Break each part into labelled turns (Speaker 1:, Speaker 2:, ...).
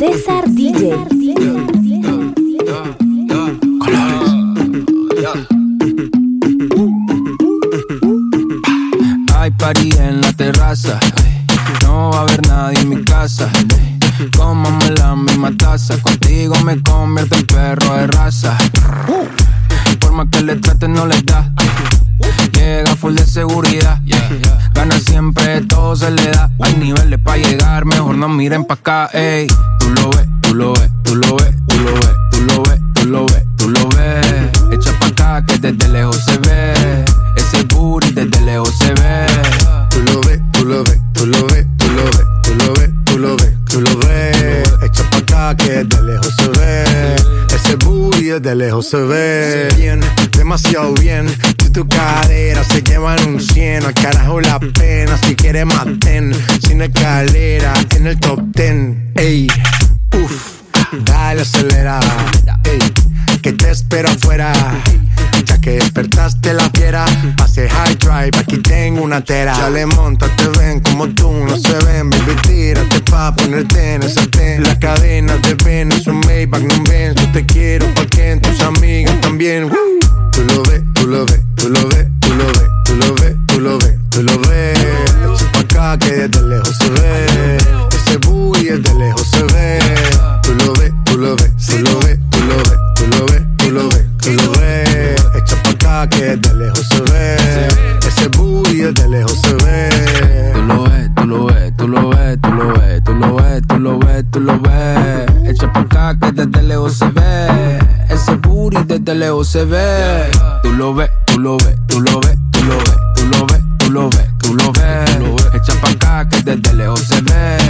Speaker 1: César DJ.
Speaker 2: Hay party en la terraza. No va a haber nadie en mi casa. Cómame la misma taza. Contigo me convierto en perro de raza. Por más que le trate, no le da. Llega full de seguridad. Gana siempre, todo se le da. Hay niveles para llegar, mejor no miren pa' acá. Ey, tú lo ves, tú lo ves, tú lo ves, tú lo ves, tú lo ves, tú lo ves, tú lo ves. Echa pa' acá que desde lejos se ve. Ese booty desde lejos se ve.
Speaker 3: Tú lo ves, tú lo ves, tú lo ves, tú lo ves, tú lo ves, tú lo ves, tú lo ves. Echa pa' acá que desde lejos se ve. Ese booty desde lejos se ve. Bien, demasiado bien. Tu cadera se llevan un 100, al carajo la pena. Si quieres maten, sin escalera, en el top 10. Ey, uff, dale acelera. Ey, que te espero afuera. Ya que despertaste la fiera, pase high drive, aquí tengo una tera. Ya le monta, te ven como tú, no se ven, baby, tírate pa' ponerte en ese ten. La cadena de ven, es un Maybach, no ven, yo te quiero pa' que tus amigas también. Tú lo ves, tú lo ves, tú lo ves, tú lo ves, tú lo ves, tú lo ves, tú lo ves. Pa' acá que desde lejos se ve. Ese booty desde lejos se ve. Tú lo ves, tú lo ves, tú lo ves, que desde lejos se ve. Ese booty desde lejos se ve.
Speaker 2: Tú lo ves, tú lo ves, tú lo ves, tú lo ves, tú lo ves, tú lo ves, tú lo ves. Echa pa' acá que desde lejos se ve. Ese booty desde lejos se ve. Tú lo ves, tú lo ves, tú lo ves, tú lo ves, tú lo ves, tú lo ves, tú lo ves. Echa pa' acá que desde lejos se ve.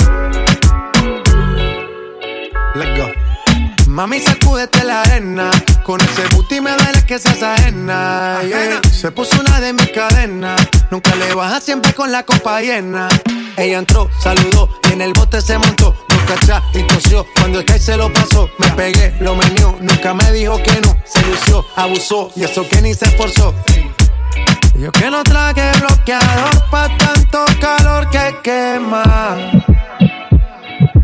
Speaker 3: Mami, sacúdete la arena. Con ese booty me duele que seas ajena. yeah. Se puso una de mis cadenas. Nunca le baja siempre con la copa llena. Ella entró, saludó y en el bote se montó. Nunca atrás y tosió. Cuando el que se lo pasó, me pegué, lo menió. Nunca me dijo que no. Se lució, abusó y eso que ni se esforzó. Yo que no traje bloqueador pa' tanto calor que quema.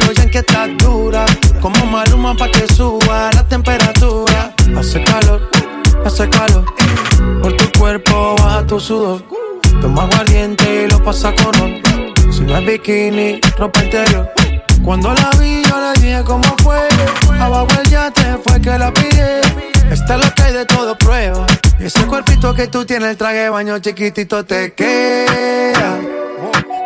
Speaker 3: A lo que estás dura. Como maluma pa' que suba la temperatura. Hace calor, hace calor. Por tu cuerpo baja tu sudor. Toma aguardiente y lo pasa con ron. Si
Speaker 4: No es bikini, ropa interior. Cuando la vi, yo le dije cómo fue. Abajo el yate fue que la pide. Esta es lo que hay de todo prueba. Ese cuerpito que tú tienes, el traje baño chiquitito te queda.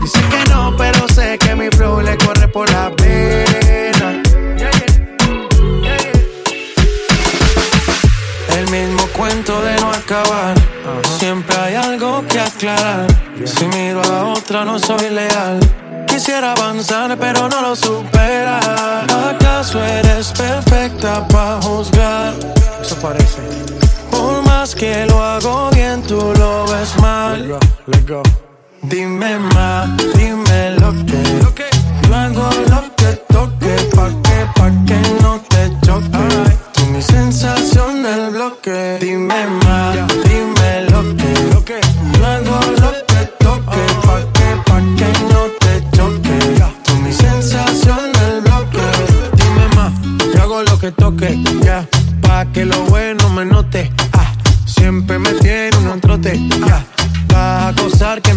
Speaker 4: Dicen que no, pero sé que mi flow le corre por la pena. El mismo cuento de no acabar. Siempre hay algo que aclarar. Si miro a otra, no soy leal. Quisiera avanzar, pero no lo supera. ¿Acaso eres perfecta para juzgar? Eso parece. Por más que lo hago bien, tú lo ves mal. Let go, Dime más, dime lo que. Yo hago lo que toque, pa'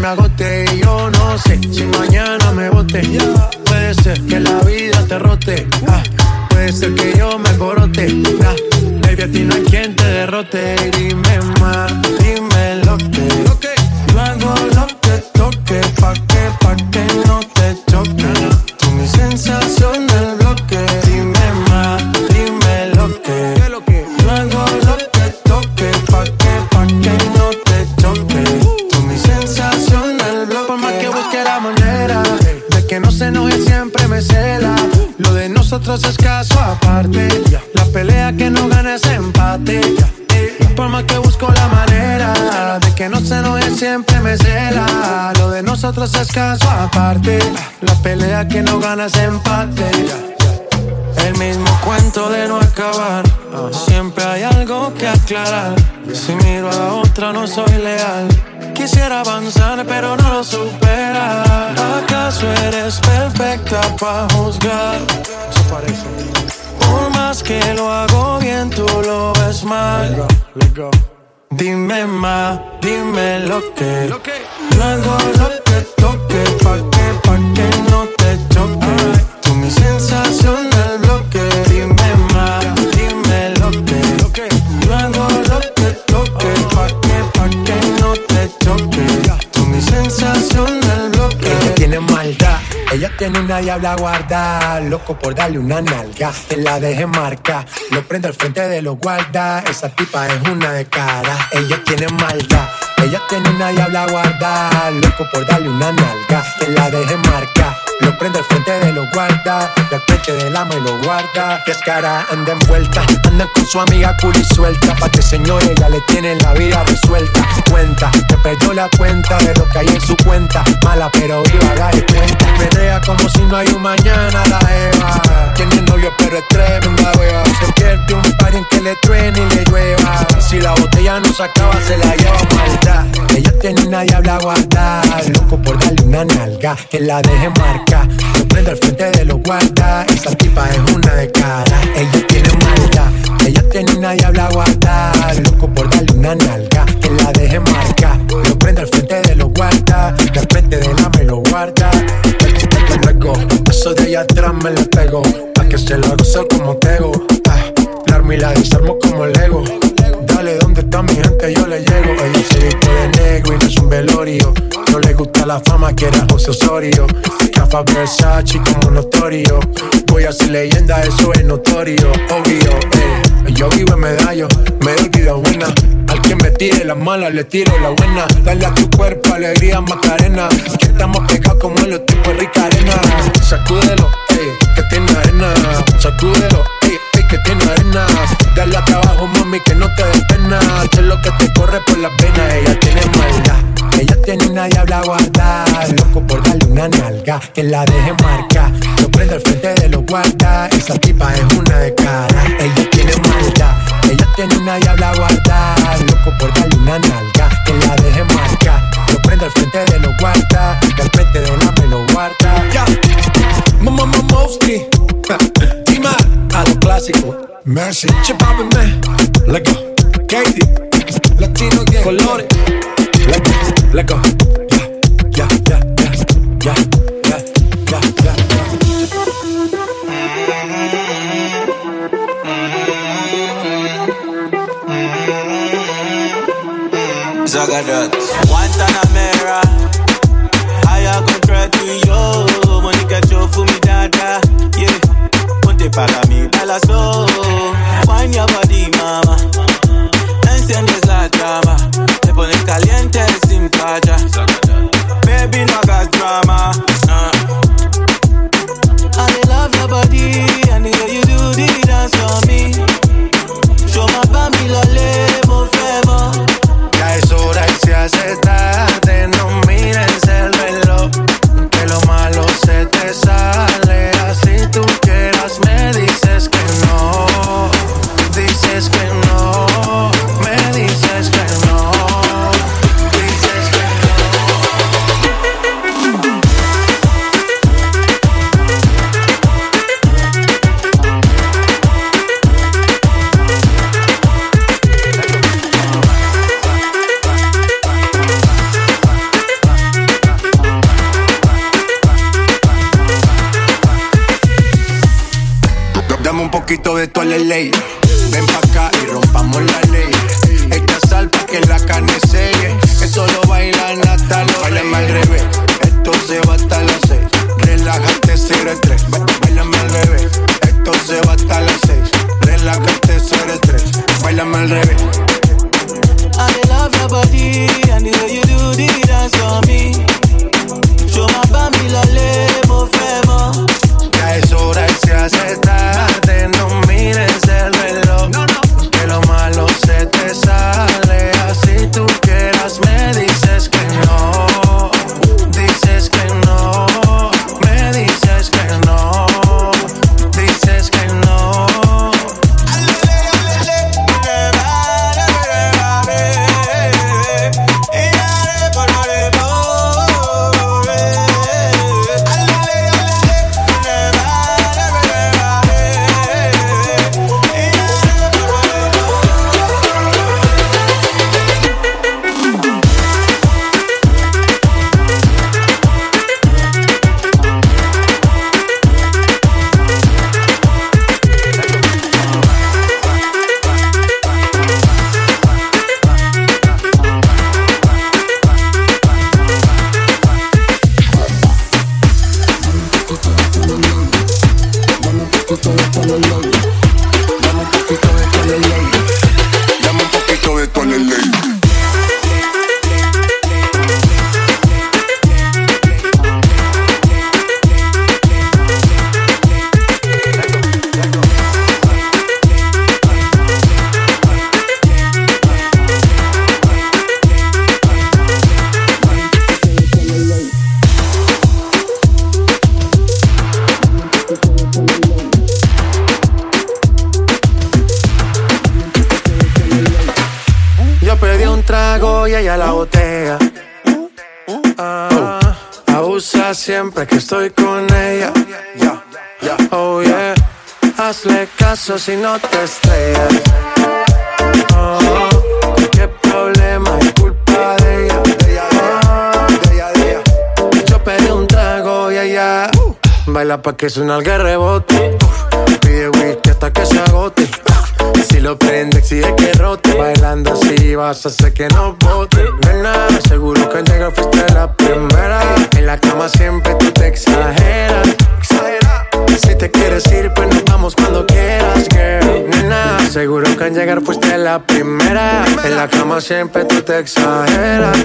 Speaker 4: me agote y yo no sé si mañana Lo de nosotros es caso aparte. La pelea que no gana es empate. El mismo cuento de no acabar. Siempre hay algo que aclarar. Si miro a otra, no soy leal. Quisiera avanzar, pero no lo supera. ¿Acaso eres perfecta para juzgar? Por más que lo hago bien, tú lo ves mal. Dime más, dime lo que. Yo hago lo que toque, pa' que, pa' que no te choque. Tú mi sensación
Speaker 5: ella tiene una diabla guarda, loco por darle una nalga, que la deje marca, lo prende al frente de los guarda, esa tipa es una de cara, ella tiene maldad, ella tiene una diabla guarda, loco por darle una nalga, que la deje marca, lo prende al frente de los guarda, la peche del ama y lo guarda, que es cara, anda envuelta, anda con su amiga cool y suelta, pa' que señores ya le tienen la vida resuelta, cuenta, te perdió la cuenta de lo que hay en su cuenta, mala pero viva, dale cuenta, menea como si no hay un mañana la Eva, tiene novio pero es tremenda wea, se pierde un par en que le truene y le llueva, si la botella no se acaba se la lleva maldad, ella tiene una diabla guarda, loco por darle una nalga, que la deje lo prende al frente de los guarda, esa tipa es una de cara, ella tiene maldad, ella tiene una diabla guarda, loco por darle una nalga, que la deje marca, lo prende al frente de los guarda, de frente del ama y lo guarda, luego, eso de allá atrás me la pego, pa' que se lo gozo como tego, ah, la armo y la desarmo como Lego, dale, ¿dónde está mi gente? Yo le llego, ella se viste de negro y no es un velorio, no le gusta la fama, quiere a José Osorio, Rafa Versace como notorio, voy a ser leyenda, eso es notorio, obvio, eh. Yo vivo en medallo, me doy vida buena. Al que me tire las malas, le tiro la buena. Dale a tu cuerpo alegría, Macarena. Que estamos pegados como los tipos rica arena. Sacúdelo, ey, que tiene arena. Sacúdelo, ey, ey, que tiene arena. Dale a trabajo, mami, que no te des pena. Es lo que te corre por las venas. Ella tiene maldad, ella tiene una diabla guardada. Loco por darle
Speaker 4: una nalga que la deje marca. Yo prendo al frente de los guardas. Esa tipa es una de cara. Ella tiene maldad. Ella tiene una diabla guarda. Loco por darle una nalga que la deje marca. Yo prendo al frente de los guardas. Que al frente de la me lo guarda. Ya. Mamá, mamá, Dima a lo clásico. Mercy. Chip man. Let go. Katie. Latino gang. Colores. Let go. Let go. ya, ya, ya, ya, ya, ya, ya.
Speaker 6: Zagadat Guantanamera Haya contra tu y yo Mónica yo mi dada Yeah Ponte para mí, baila so Wine your body
Speaker 4: late. Siempre si no te estrellas. Oh, problema es culpa de ella. Yo pedí un trago y ella baila pa' que suena el rebote. Pide whisky hasta que se agote. Si lo prende, exige que rote. Bailando así vas a hacer que no bote. Nena, seguro que al llegar fuiste la primera. En la cama siempre tú te exageras. Si te quieres ir, pues nos vamos cuando seguro que al llegar fuiste la primera. En la cama siempre tú te exageras.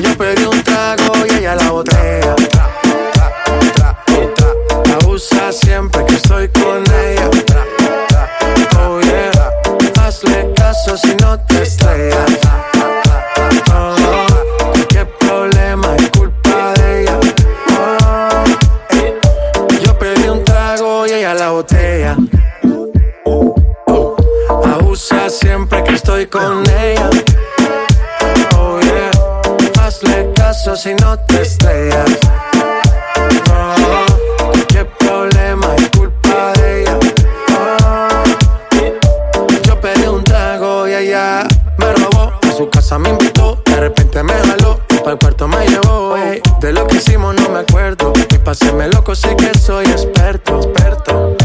Speaker 4: Yo pedí un trago y ella la botella. Con ella. Oh yeah, hazle caso si no te estrellas. Oh, qué problema es culpa de ella. Oh, yo pedí un trago y ella me robó. A su casa me invitó, de repente me jaló. Para el cuarto me llevó. De lo que hicimos no me acuerdo. Y paséme loco, sé que soy experto, experto.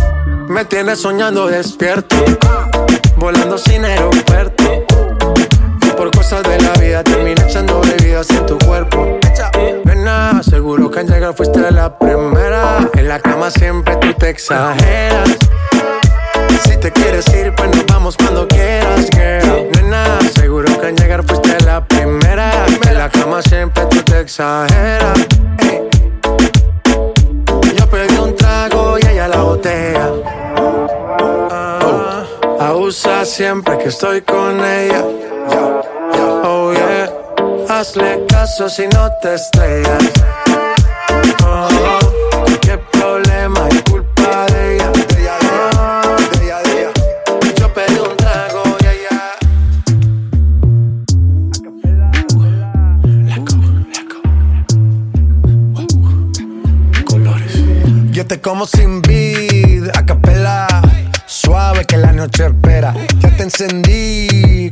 Speaker 4: Me tienes soñando despierto, volando sin. Fuiste la primera. En la cama siempre tú te exageras. Si te quieres ir, pues nos vamos cuando quieras. Nena, seguro que al llegar fuiste la primera. En la cama siempre tú te exageras. Yo pedí un trago y ella la botella. Ah, abusa siempre que estoy con ella. Oh yeah, hazle caso si no te estrellas.
Speaker 3: Como sin vid, a capela. Suave que la noche espera. Ya te encendí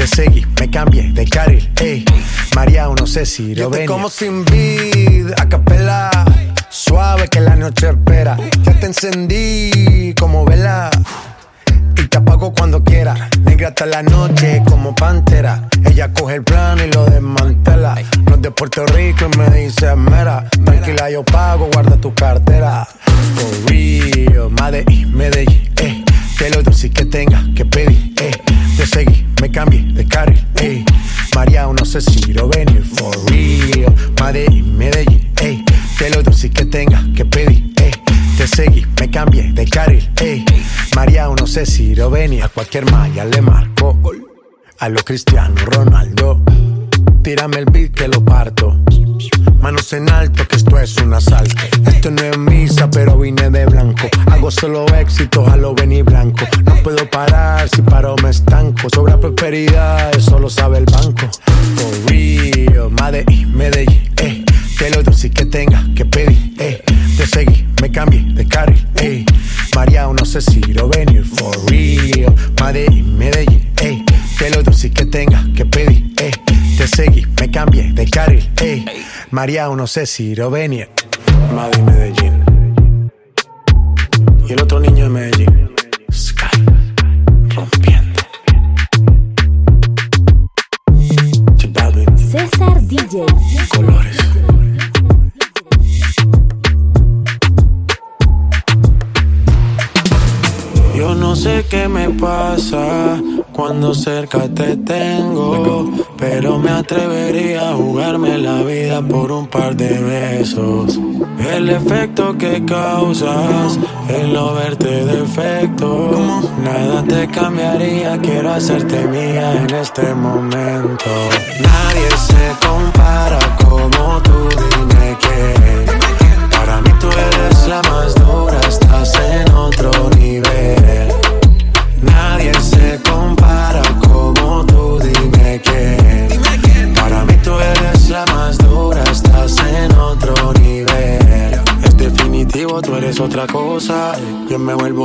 Speaker 3: Te seguí, me cambié de carril, eh. María, no sé si lo venir. como sin vid, a capela. Suave que la noche espera. Ya te encendí como vela y te apago cuando quiera. Negra hasta la noche como pantera. Ella coge el plano y lo desmantela. No es de Puerto Rico y me dice mera. Tranquila, yo pago, guarda tu cartera. For real, Medellín, Medellín, eh. Que lo dulce que tenga que pedir, eh. Te seguí, me cambié de carril, eh. María, no sé si lo venir. For real, Medellín, Medellín, eh. Que lo dulce que tenga que pedir, eh. Te seguí, me cambié de carril, ey. María, no sé si lo venía. A cualquier malla le marco. A lo Cristiano Ronaldo. Tírame el beat que lo parto. Manos en alto, que esto es un asalto. Esto no es misa, pero vine de blanco. Hago solo éxito, a lo venir blanco. No puedo parar, si paro me estanco. Sobra prosperidad, eso lo sabe el banco. For real, Medellín, Medellín, eh. Que lo dulce que tenga que pedir, eh. Te seguí, me cambié de carril, eh. María, no sé si María, no sé si lo venir. Madrid, Medellín. Y el otro niño de Medellín. Sky, rompiendo.
Speaker 1: César DJ.
Speaker 3: colores.
Speaker 4: Yo no sé qué me pasa cuando cerca te tengo, pero me atrevería a jugarme la vida por un par de besos. El efecto que causas, el no verte defecto, nada te cambiaría, quiero hacerte mía en este momento. Nadie se compara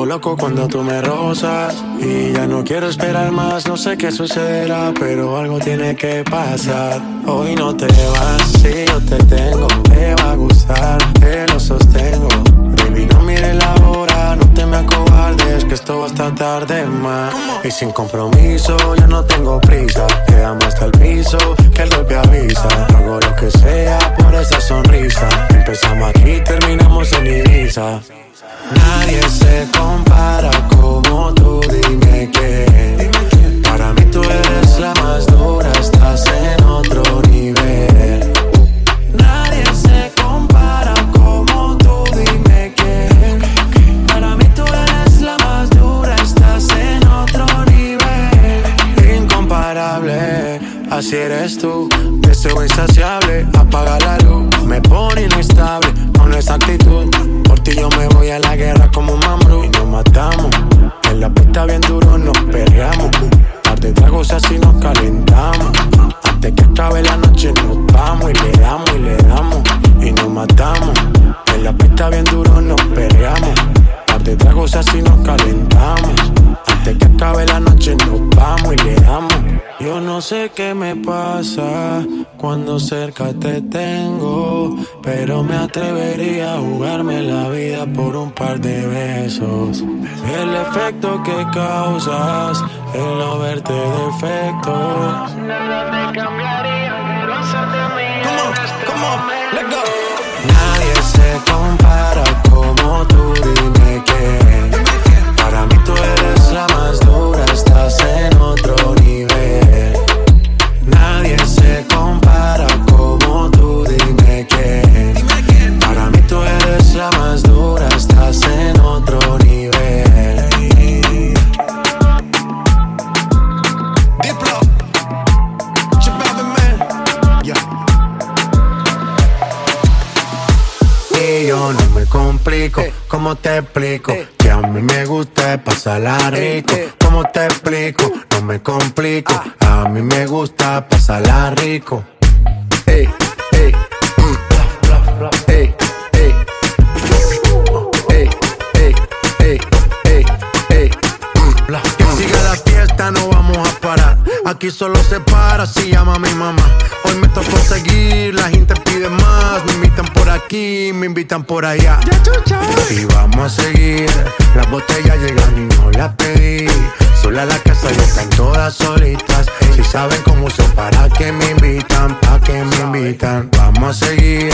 Speaker 4: loco cuando tú me rozas. Y ya no quiero esperar más, no sé qué sucederá, pero algo tiene que pasar. Hoy no te vas, si yo te tengo, te va a gustar, te lo sostengo. Baby, no mires la hora, no te me acobardes, que esto va hasta tarde más. Y sin compromiso, ya no tengo prisa. Quedamos hasta el piso, que el golpe avisa. Hago lo que sea por esa sonrisa. Empezamos aquí, terminamos en Ibiza. Nadie se compara como tú, dime que. Para mí tú eres la más dura, estás en otro
Speaker 3: nivel. Nadie se compara como tú, dime que. Para mí tú eres la más dura, estás en otro nivel. Incomparable, así eres tú, deseo insaciable duro nos peleamos. Par de tragos así nos calentamos. Antes que acabe la noche nos vamos y le damos. Yo no sé qué me pasa cuando cerca te tengo, pero me atrevería a jugarme la vida por un par de besos. El efecto que causas, el no verte defectos. Nada me cambiaría, se compara como tú, dime que para mí tú eres la más dura, estás en otro nivel. Nadie se compara complico, ¿cómo te explico? Que a mí me gusta pasarla rico. ¿Cómo te explico? No me complico. A mí me gusta pasarla rico. Ey, ey, mm. ey, ey. Ey, ey, ey, ey, ey. Mm. Que siga la fiesta, no. Aquí solo se para si llama mi mamá. Hoy me tocó seguir, la gente pide más. Me invitan por aquí, me invitan por allá. Y vamos a seguir. Las botellas llegan y no las pedí. Sola la casa y están todas solitas. Si saben cómo son, para que me invitan, pa' que me invitan. Vamos a seguir.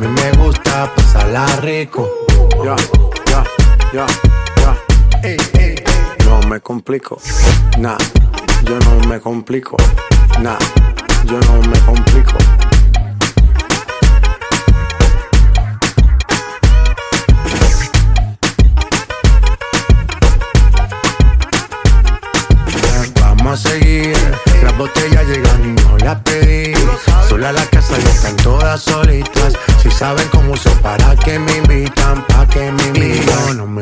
Speaker 3: A mí me gusta pasarla rico. Ya, ya, ya, ya. No me complico. Nah, yo no me complico. Nah, yo no me complico. Vamos a seguir, las botellas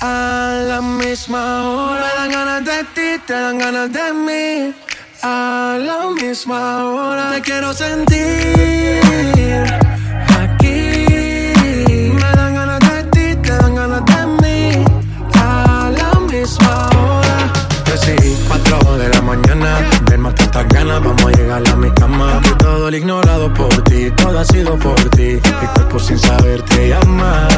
Speaker 3: A la misma hora. Me dan ganas de ti, te dan ganas de mí. A la misma hora. Te quiero sentir. Aquí. Me dan ganas de ti, te dan ganas de mí. A la misma hora. Decidí 4 de la mañana. Ven, mata estas ganas, vamos a llegar a mi cama. Que todo el ignorado por ti, todo ha sido por ti. Mi cuerpo sin saber te llama.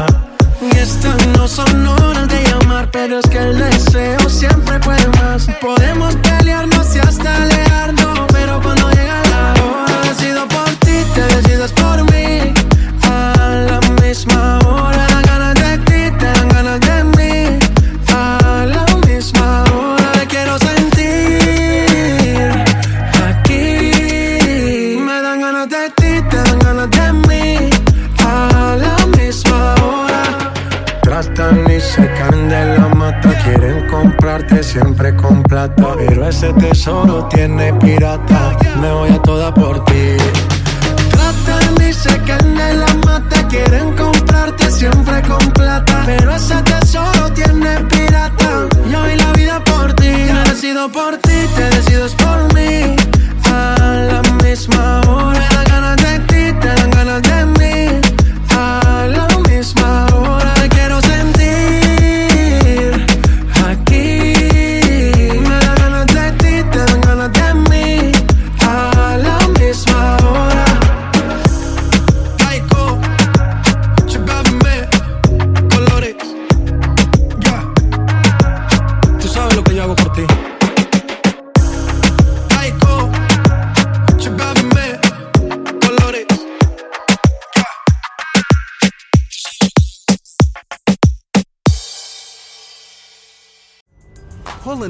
Speaker 3: Y estas no son horas de llamar, pero es que el deseo siempre puede más. Podemos pelearnos y hasta alejarnos, pero cuando llega la plata. Pero ese tesoro tiene pirata. Me voy a toda por ti. Tratan y se caen de la mata. Quieren comprarte siempre con plata. Pero ese tesoro tiene pirata. Yo doy la vida por ti. Me decido por ti, te decides por